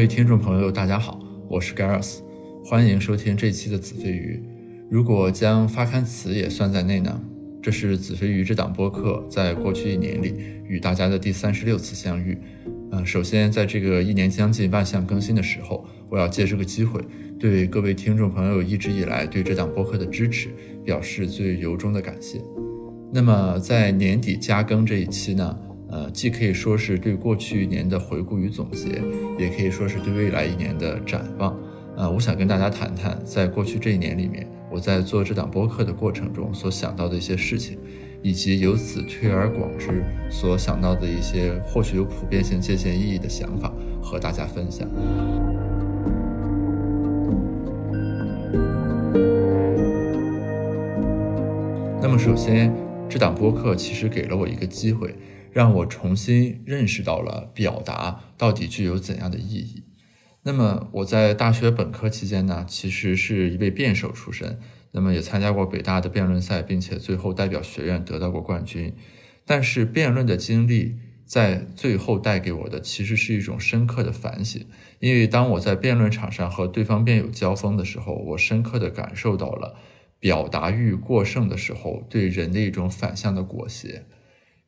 各位听众朋友，大家好，我是 Gareth，欢迎收听这期的子非鱼。如果将发刊词也算在内呢？这是子非鱼这档播客在过去一年里与大家的第三十六次相遇。嗯，首先在这个一年将近万象更新的时候，我要借这个机会对各位听众朋友一直以来对这档播客的支持表示最由衷的感谢。那么在年底加更这一期呢？呃，既可以说是对过去一年的回顾与总结，也可以说是对未来一年的展望。呃，我想跟大家谈谈，在过去这一年里面，我在做这档播客的过程中所想到的一些事情，以及由此推而广之所想到的一些或许有普遍性借鉴意义的想法，和大家分享。那么，首先，这档播客其实给了我一个机会。让我重新认识到了表达到底具有怎样的意义。那么我在大学本科期间呢，其实是一位辩手出身，那么也参加过北大的辩论赛，并且最后代表学院得到过冠军。但是辩论的经历在最后带给我的其实是一种深刻的反省，因为当我在辩论场上和对方辩友交锋的时候，我深刻的感受到了表达欲过剩的时候对人的一种反向的裹挟。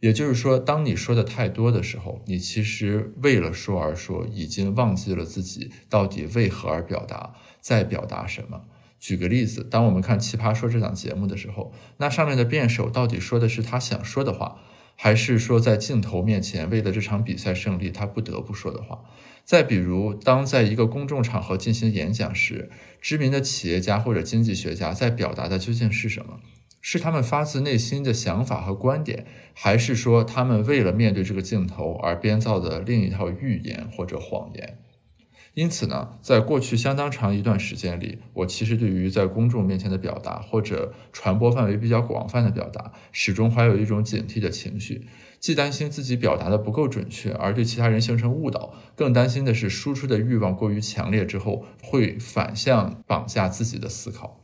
也就是说，当你说的太多的时候，你其实为了说而说，已经忘记了自己到底为何而表达，在表达什么。举个例子，当我们看《奇葩说》这档节目的时候，那上面的辩手到底说的是他想说的话，还是说在镜头面前为了这场比赛胜利他不得不说的话？再比如，当在一个公众场合进行演讲时，知名的企业家或者经济学家在表达的究竟是什么？是他们发自内心的想法和观点，还是说他们为了面对这个镜头而编造的另一套预言或者谎言？因此呢，在过去相当长一段时间里，我其实对于在公众面前的表达或者传播范围比较广泛的表达，始终怀有一种警惕的情绪，既担心自己表达的不够准确而对其他人形成误导，更担心的是输出的欲望过于强烈之后会反向绑架自己的思考。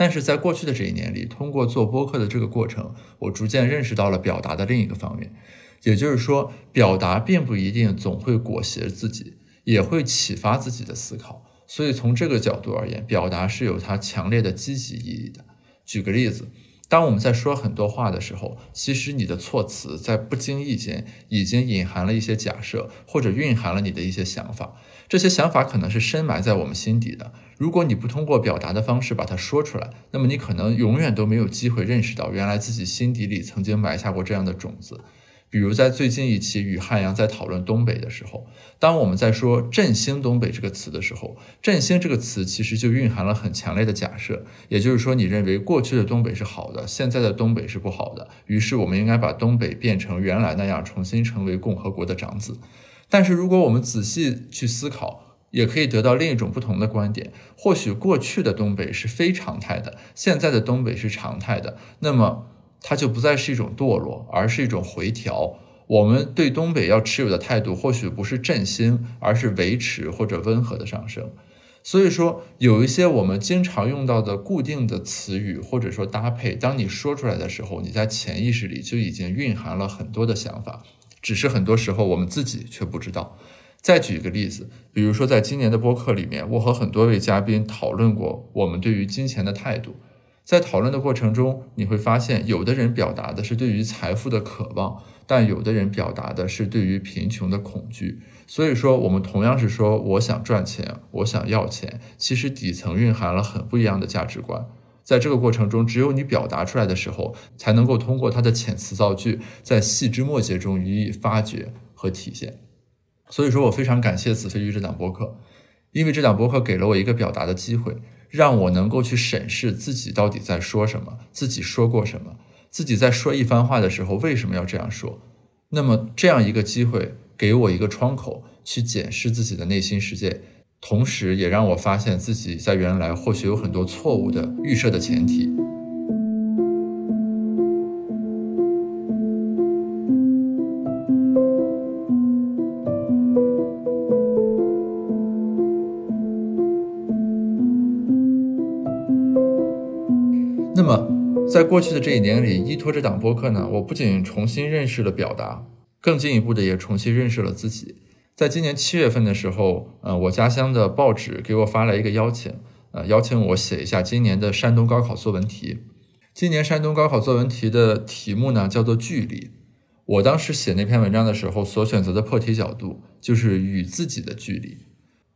但是在过去的这一年里，通过做播客的这个过程，我逐渐认识到了表达的另一个方面，也就是说，表达并不一定总会裹挟自己，也会启发自己的思考。所以从这个角度而言，表达是有它强烈的积极意义的。举个例子，当我们在说很多话的时候，其实你的措辞在不经意间已经隐含了一些假设，或者蕴含了你的一些想法。这些想法可能是深埋在我们心底的。如果你不通过表达的方式把它说出来，那么你可能永远都没有机会认识到，原来自己心底里曾经埋下过这样的种子。比如在最近一期与汉阳在讨论东北的时候，当我们在说“振兴东北”这个词的时候，“振兴”这个词其实就蕴含了很强烈的假设，也就是说，你认为过去的东北是好的，现在的东北是不好的，于是我们应该把东北变成原来那样，重新成为共和国的长子。但是，如果我们仔细去思考，也可以得到另一种不同的观点。或许过去的东北是非常态的，现在的东北是常态的，那么它就不再是一种堕落，而是一种回调。我们对东北要持有的态度，或许不是振兴，而是维持或者温和的上升。所以说，有一些我们经常用到的固定的词语，或者说搭配，当你说出来的时候，你在潜意识里就已经蕴含了很多的想法。只是很多时候我们自己却不知道。再举一个例子，比如说在今年的播客里面，我和很多位嘉宾讨论过我们对于金钱的态度。在讨论的过程中，你会发现，有的人表达的是对于财富的渴望，但有的人表达的是对于贫穷的恐惧。所以说，我们同样是说我想赚钱，我想要钱，其实底层蕴含了很不一样的价值观。在这个过程中，只有你表达出来的时候，才能够通过它的遣词造句，在细枝末节中予以发掘和体现。所以说我非常感谢子飞鱼这档播客，因为这档播客给了我一个表达的机会，让我能够去审视自己到底在说什么，自己说过什么，自己在说一番话的时候为什么要这样说。那么这样一个机会，给我一个窗口去检视自己的内心世界。同时，也让我发现自己在原来或许有很多错误的预设的前提。那么，在过去的这一年里，依托这档播客呢，我不仅重新认识了表达，更进一步的也重新认识了自己。在今年七月份的时候，呃，我家乡的报纸给我发来一个邀请，呃，邀请我写一下今年的山东高考作文题。今年山东高考作文题的题目呢，叫做“距离”。我当时写那篇文章的时候，所选择的破题角度就是与自己的距离。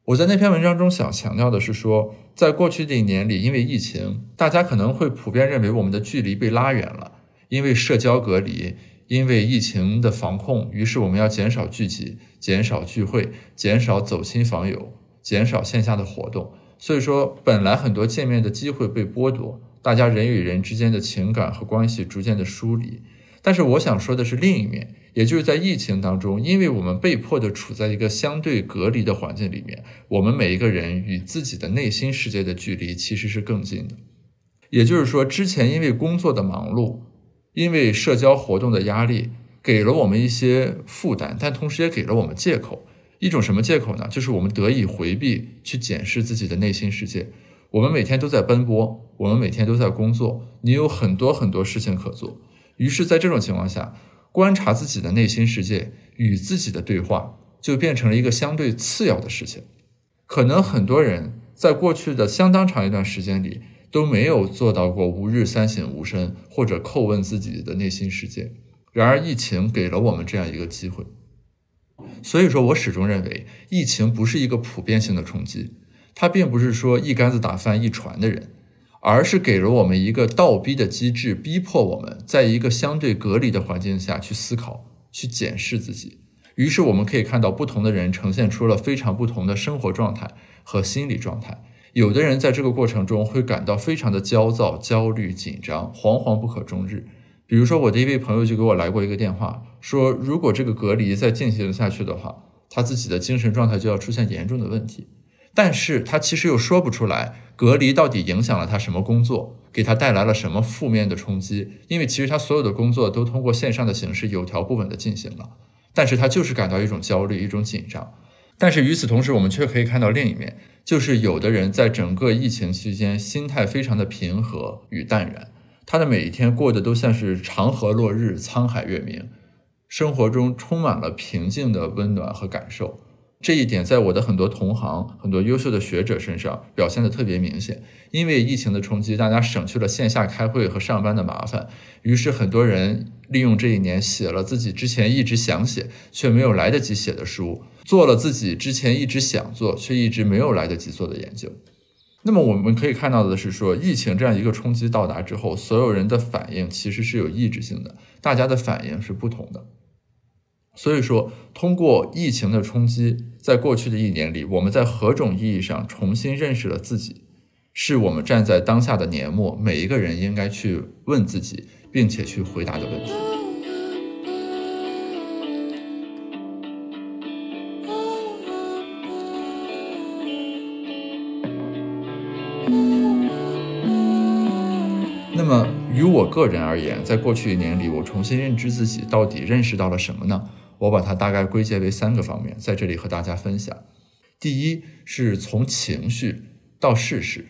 我在那篇文章中想强调的是说，在过去的一年里，因为疫情，大家可能会普遍认为我们的距离被拉远了，因为社交隔离。因为疫情的防控，于是我们要减少聚集、减少聚会、减少走亲访友、减少线下的活动。所以说，本来很多见面的机会被剥夺，大家人与人之间的情感和关系逐渐的疏离。但是我想说的是另一面，也就是在疫情当中，因为我们被迫的处在一个相对隔离的环境里面，我们每一个人与自己的内心世界的距离其实是更近的。也就是说，之前因为工作的忙碌。因为社交活动的压力给了我们一些负担，但同时也给了我们借口。一种什么借口呢？就是我们得以回避去检视自己的内心世界。我们每天都在奔波，我们每天都在工作，你有很多很多事情可做。于是，在这种情况下，观察自己的内心世界，与自己的对话，就变成了一个相对次要的事情。可能很多人在过去的相当长一段时间里。都没有做到过吾日三省吾身，或者叩问自己的内心世界。然而，疫情给了我们这样一个机会。所以说我始终认为，疫情不是一个普遍性的冲击，它并不是说一竿子打翻一船的人，而是给了我们一个倒逼的机制，逼迫我们在一个相对隔离的环境下去思考、去检视自己。于是，我们可以看到不同的人呈现出了非常不同的生活状态和心理状态。有的人在这个过程中会感到非常的焦躁、焦虑、紧张，惶惶不可终日。比如说，我的一位朋友就给我来过一个电话，说如果这个隔离再进行下去的话，他自己的精神状态就要出现严重的问题。但是他其实又说不出来隔离到底影响了他什么工作，给他带来了什么负面的冲击。因为其实他所有的工作都通过线上的形式有条不紊的进行了，但是他就是感到一种焦虑、一种紧张。但是与此同时，我们却可以看到另一面，就是有的人在整个疫情期间心态非常的平和与淡然，他的每一天过得都像是长河落日、沧海月明，生活中充满了平静的温暖和感受。这一点在我的很多同行、很多优秀的学者身上表现的特别明显。因为疫情的冲击，大家省去了线下开会和上班的麻烦，于是很多人利用这一年写了自己之前一直想写却没有来得及写的书。做了自己之前一直想做却一直没有来得及做的研究。那么我们可以看到的是，说疫情这样一个冲击到达之后，所有人的反应其实是有抑制性的，大家的反应是不同的。所以说，通过疫情的冲击，在过去的一年里，我们在何种意义上重新认识了自己，是我们站在当下的年末，每一个人应该去问自己，并且去回答的问题。那么，于我个人而言，在过去一年里，我重新认知自己，到底认识到了什么呢？我把它大概归结为三个方面，在这里和大家分享。第一，是从情绪到事实。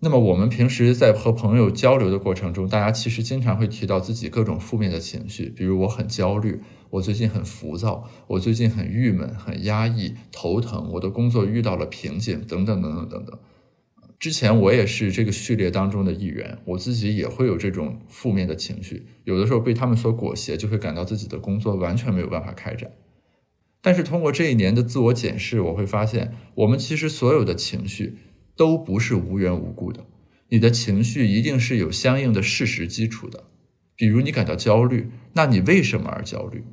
那么，我们平时在和朋友交流的过程中，大家其实经常会提到自己各种负面的情绪，比如我很焦虑，我最近很浮躁，我最近很郁闷、很压抑、头疼，我的工作遇到了瓶颈，等等等等等等。之前我也是这个序列当中的一员，我自己也会有这种负面的情绪，有的时候被他们所裹挟，就会感到自己的工作完全没有办法开展。但是通过这一年的自我检视，我会发现，我们其实所有的情绪都不是无缘无故的，你的情绪一定是有相应的事实基础的。比如你感到焦虑，那你为什么而焦虑？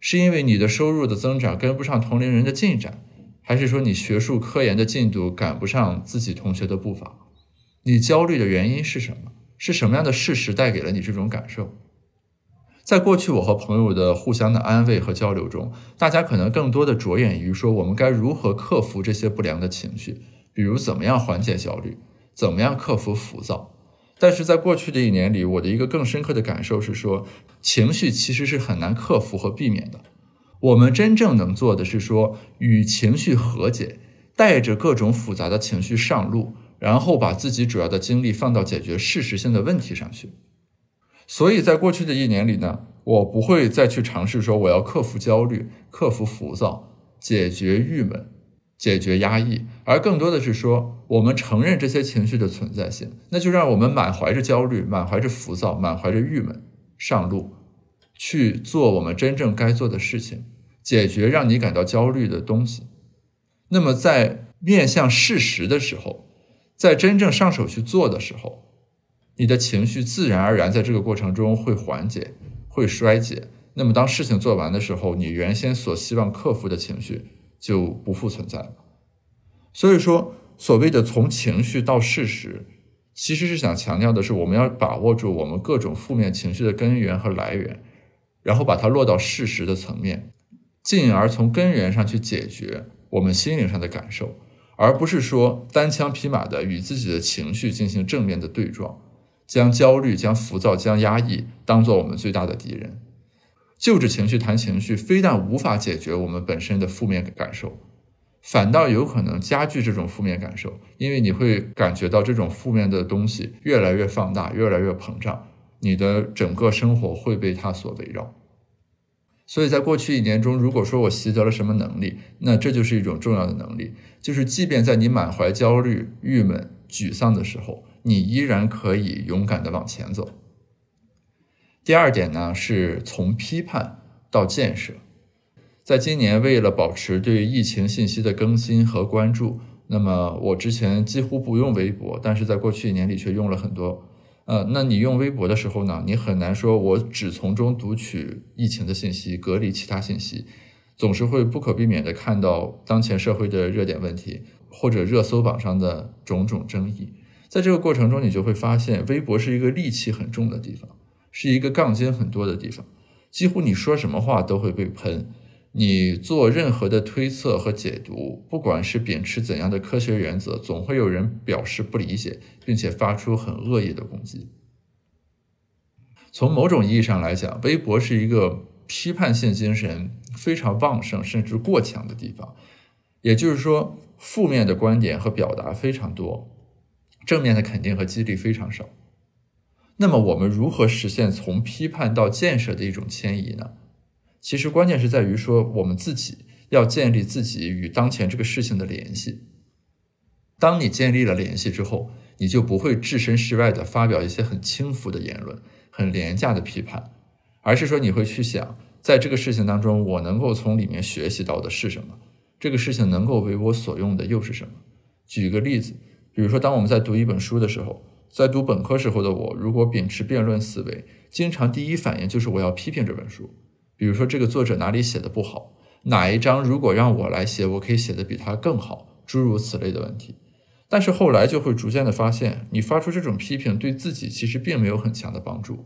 是因为你的收入的增长跟不上同龄人的进展？还是说你学术科研的进度赶不上自己同学的步伐？你焦虑的原因是什么？是什么样的事实带给了你这种感受？在过去，我和朋友的互相的安慰和交流中，大家可能更多的着眼于说我们该如何克服这些不良的情绪，比如怎么样缓解焦虑，怎么样克服浮躁。但是在过去的一年里，我的一个更深刻的感受是说，情绪其实是很难克服和避免的。我们真正能做的是说，与情绪和解，带着各种复杂的情绪上路，然后把自己主要的精力放到解决事实性的问题上去。所以在过去的一年里呢，我不会再去尝试说我要克服焦虑、克服浮躁，解决郁闷、解决压抑，而更多的是说，我们承认这些情绪的存在性，那就让我们满怀着焦虑、满怀着浮躁、满怀着郁闷上路，去做我们真正该做的事情，解决让你感到焦虑的东西。那么，在面向事实的时候，在真正上手去做的时候，你的情绪自然而然在这个过程中会缓解、会衰竭。那么，当事情做完的时候，你原先所希望克服的情绪就不复存在了。所以说，所谓的从情绪到事实，其实是想强调的是，我们要把握住我们各种负面情绪的根源和来源，然后把它落到事实的层面，进而从根源上去解决我们心灵上的感受，而不是说单枪匹马的与自己的情绪进行正面的对撞，将焦虑、将浮躁、将压抑当做我们最大的敌人。就着情绪谈情绪，非但无法解决我们本身的负面感受，反倒有可能加剧这种负面感受，因为你会感觉到这种负面的东西越来越放大，越来越膨胀，你的整个生活会被它所围绕。所以在过去一年中，如果说我习得了什么能力，那这就是一种重要的能力，就是即便在你满怀焦虑、郁闷、沮丧的时候，你依然可以勇敢的往前走。第二点呢，是从批判到建设。在今年，为了保持对疫情信息的更新和关注，那么我之前几乎不用微博，但是在过去一年里却用了很多。呃，那你用微博的时候呢，你很难说我只从中读取疫情的信息，隔离其他信息，总是会不可避免的看到当前社会的热点问题或者热搜榜上的种种争议。在这个过程中，你就会发现，微博是一个戾气很重的地方。是一个杠精很多的地方，几乎你说什么话都会被喷。你做任何的推测和解读，不管是秉持怎样的科学原则，总会有人表示不理解，并且发出很恶意的攻击。从某种意义上来讲，微博是一个批判性精神非常旺盛甚至过强的地方。也就是说，负面的观点和表达非常多，正面的肯定和激励非常少。那么我们如何实现从批判到建设的一种迁移呢？其实关键是在于说，我们自己要建立自己与当前这个事情的联系。当你建立了联系之后，你就不会置身事外的发表一些很轻浮的言论、很廉价的批判，而是说你会去想，在这个事情当中，我能够从里面学习到的是什么？这个事情能够为我所用的又是什么？举个例子，比如说，当我们在读一本书的时候。在读本科时候的我，如果秉持辩论思维，经常第一反应就是我要批评这本书。比如说这个作者哪里写的不好，哪一章如果让我来写，我可以写的比他更好，诸如此类的问题。但是后来就会逐渐的发现，你发出这种批评对自己其实并没有很强的帮助，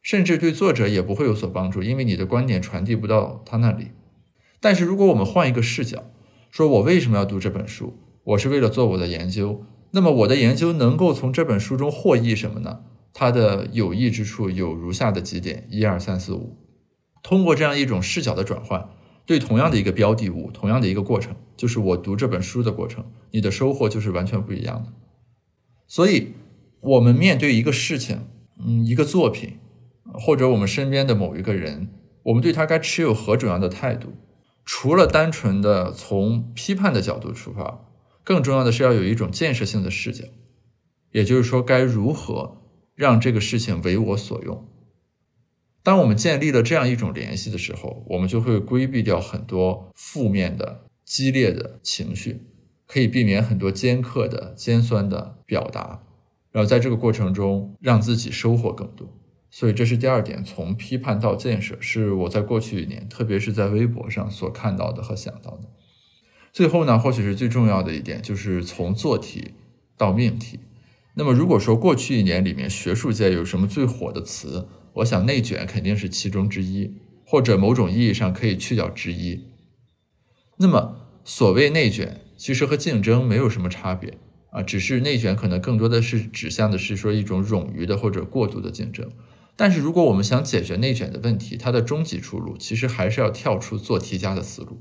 甚至对作者也不会有所帮助，因为你的观点传递不到他那里。但是如果我们换一个视角，说我为什么要读这本书？我是为了做我的研究。那么我的研究能够从这本书中获益什么呢？它的有益之处有如下的几点：一二三四五。通过这样一种视角的转换，对同样的一个标的物，同样的一个过程，就是我读这本书的过程，你的收获就是完全不一样的。所以，我们面对一个事情，嗯，一个作品，或者我们身边的某一个人，我们对他该持有何种样的态度？除了单纯的从批判的角度出发。更重要的是要有一种建设性的视角，也就是说，该如何让这个事情为我所用。当我们建立了这样一种联系的时候，我们就会规避掉很多负面的、激烈的情绪，可以避免很多尖刻的、尖酸的表达，然后在这个过程中让自己收获更多。所以，这是第二点，从批判到建设，是我在过去一年，特别是在微博上所看到的和想到的。最后呢，或许是最重要的一点，就是从做题到命题。那么，如果说过去一年里面学术界有什么最火的词，我想内卷肯定是其中之一，或者某种意义上可以去掉之一。那么，所谓内卷，其实和竞争没有什么差别啊，只是内卷可能更多的是指向的是说一种冗余的或者过度的竞争。但是，如果我们想解决内卷的问题，它的终极出路其实还是要跳出做题家的思路。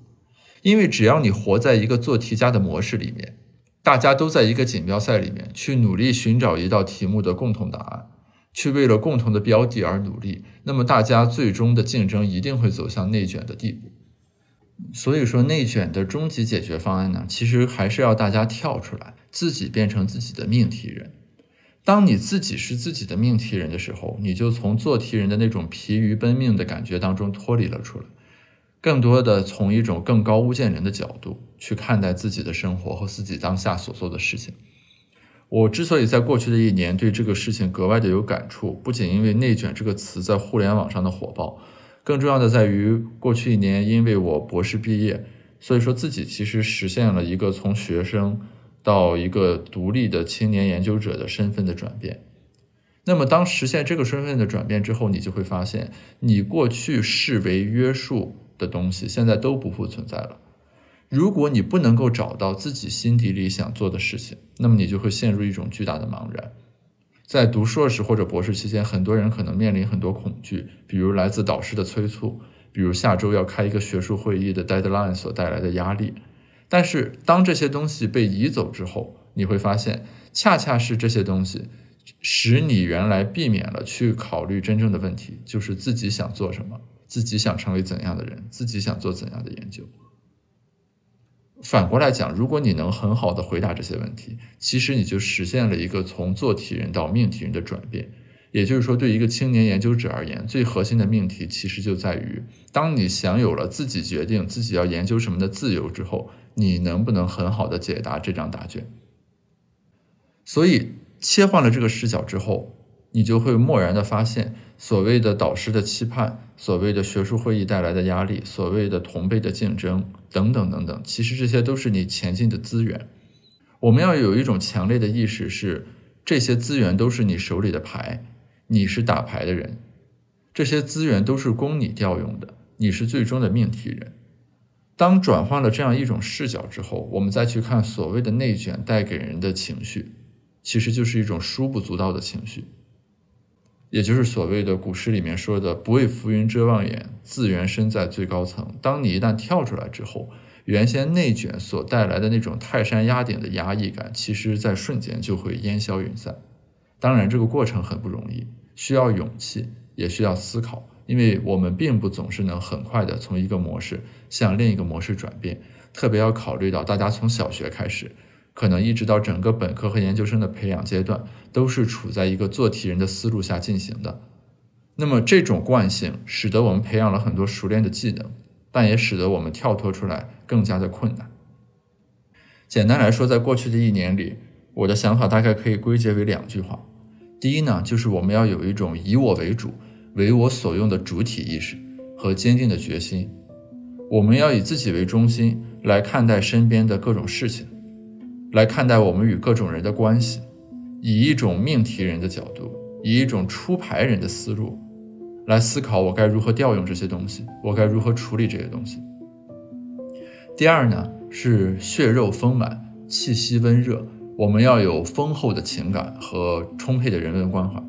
因为只要你活在一个做题家的模式里面，大家都在一个锦标赛里面去努力寻找一道题目的共同答案，去为了共同的标的而努力，那么大家最终的竞争一定会走向内卷的地步。所以说，内卷的终极解决方案呢，其实还是要大家跳出来，自己变成自己的命题人。当你自己是自己的命题人的时候，你就从做题人的那种疲于奔命的感觉当中脱离了出来，更多的从一种更高屋建瓴的角度去看待自己的生活和自己当下所做的事情。我之所以在过去的一年对这个事情格外的有感触，不仅因为“内卷”这个词在互联网上的火爆。更重要的在于，过去一年因为我博士毕业，所以说自己其实实现了一个从学生到一个独立的青年研究者的身份的转变。那么，当实现这个身份的转变之后，你就会发现，你过去视为约束的东西，现在都不复存在了。如果你不能够找到自己心底里想做的事情，那么你就会陷入一种巨大的茫然。在读硕士或者博士期间，很多人可能面临很多恐惧，比如来自导师的催促，比如下周要开一个学术会议的 deadline 所带来的压力。但是，当这些东西被移走之后，你会发现，恰恰是这些东西，使你原来避免了去考虑真正的问题，就是自己想做什么，自己想成为怎样的人，自己想做怎样的研究。反过来讲，如果你能很好的回答这些问题，其实你就实现了一个从做题人到命题人的转变。也就是说，对一个青年研究者而言，最核心的命题其实就在于：当你享有了自己决定自己要研究什么的自由之后，你能不能很好的解答这张答卷？所以，切换了这个视角之后。你就会蓦然的发现，所谓的导师的期盼，所谓的学术会议带来的压力，所谓的同辈的竞争，等等等等，其实这些都是你前进的资源。我们要有一种强烈的意识，是这些资源都是你手里的牌，你是打牌的人，这些资源都是供你调用的，你是最终的命题人。当转换了这样一种视角之后，我们再去看所谓的内卷带给人的情绪，其实就是一种疏不足道的情绪。也就是所谓的古诗里面说的“不畏浮云遮望眼，自缘身在最高层”。当你一旦跳出来之后，原先内卷所带来的那种泰山压顶的压抑感，其实在瞬间就会烟消云散。当然，这个过程很不容易，需要勇气，也需要思考，因为我们并不总是能很快的从一个模式向另一个模式转变，特别要考虑到大家从小学开始。可能一直到整个本科和研究生的培养阶段，都是处在一个做题人的思路下进行的。那么这种惯性使得我们培养了很多熟练的技能，但也使得我们跳脱出来更加的困难。简单来说，在过去的一年里，我的想法大概可以归结为两句话：第一呢，就是我们要有一种以我为主、为我所用的主体意识和坚定的决心；我们要以自己为中心来看待身边的各种事情。来看待我们与各种人的关系，以一种命题人的角度，以一种出牌人的思路，来思考我该如何调用这些东西，我该如何处理这些东西。第二呢，是血肉丰满，气息温热，我们要有丰厚的情感和充沛的人文关怀，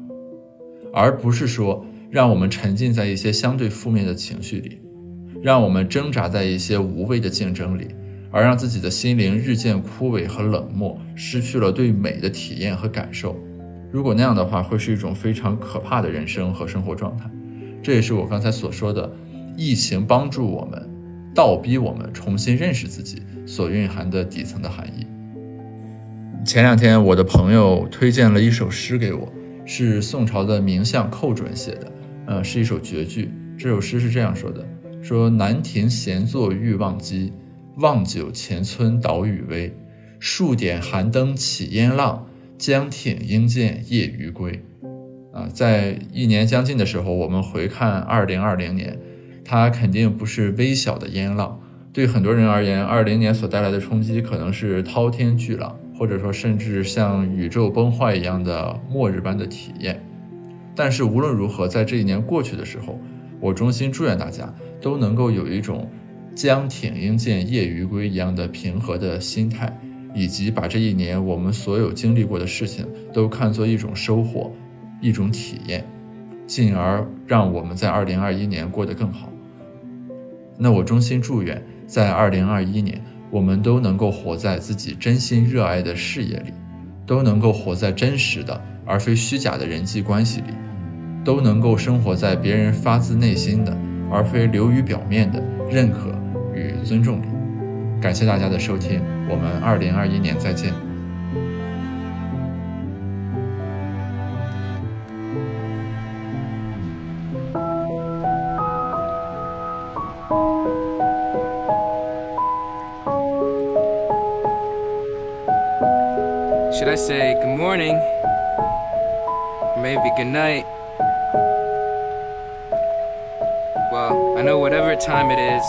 而不是说让我们沉浸在一些相对负面的情绪里，让我们挣扎在一些无谓的竞争里。而让自己的心灵日渐枯萎和冷漠，失去了对美的体验和感受。如果那样的话，会是一种非常可怕的人生和生活状态。这也是我刚才所说的，疫情帮助我们，倒逼我们重新认识自己所蕴含的底层的含义。前两天，我的朋友推荐了一首诗给我，是宋朝的名相寇准写的，呃，是一首绝句。这首诗是这样说的：说南亭闲坐欲忘机。望九前村岛屿微，数点寒灯起烟浪。江挺应见夜余归。啊，在一年将近的时候，我们回看二零二零年，它肯定不是微小的烟浪。对很多人而言，二零年所带来的冲击可能是滔天巨浪，或者说甚至像宇宙崩坏一样的末日般的体验。但是无论如何，在这一年过去的时候，我衷心祝愿大家都能够有一种。江挺应见夜余归一样的平和的心态，以及把这一年我们所有经历过的事情都看作一种收获、一种体验，进而让我们在二零二一年过得更好。那我衷心祝愿，在二零二一年，我们都能够活在自己真心热爱的事业里，都能够活在真实的而非虚假的人际关系里，都能够生活在别人发自内心的而非流于表面的认可。尊重里。感谢大家的收听，我们二零二一年再见。Should I say good morning? Maybe good night? Well, I know whatever time it is,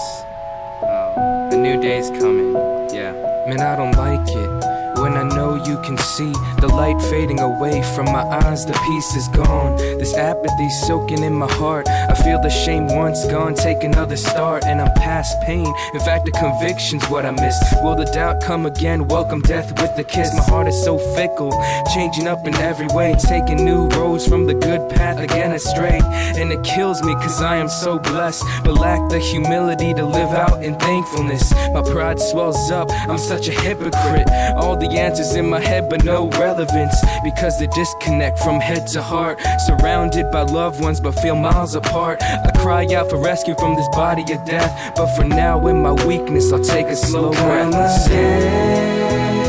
new day's coming. Yeah. Man, I don't like it when I know you can see the light fading away from my eyes, the peace is gone. This apathy soaking in my heart. I feel the shame once gone, take another start, and I'm past pain. In fact, the conviction's what I miss. Will the doubt come again? Welcome death with a kiss. My heart is so fickle, changing up in every way, taking new roads from the good path again astray. And it kills me cause I am so blessed, but lack the humility to live out in thankfulness. My pride swells up, I'm such a hypocrite. All the answers in my head, but no relevance because the disconnect from head to heart. Surrounded by loved ones, but feel miles apart. I cry out for rescue from this body of death, but for now, in my weakness, I'll take a slow breath. In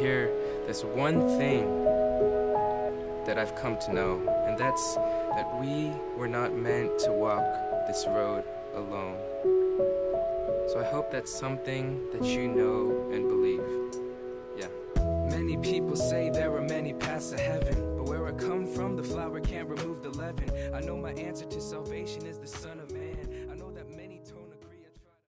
here, there's one thing that I've come to know, and that's that we were not meant to walk this road alone. So I hope that's something that you know and believe. Yeah. Many people say there are many paths to heaven, but where I come from, the flower can't remove the leaven. I know my answer to salvation is the Son of Man.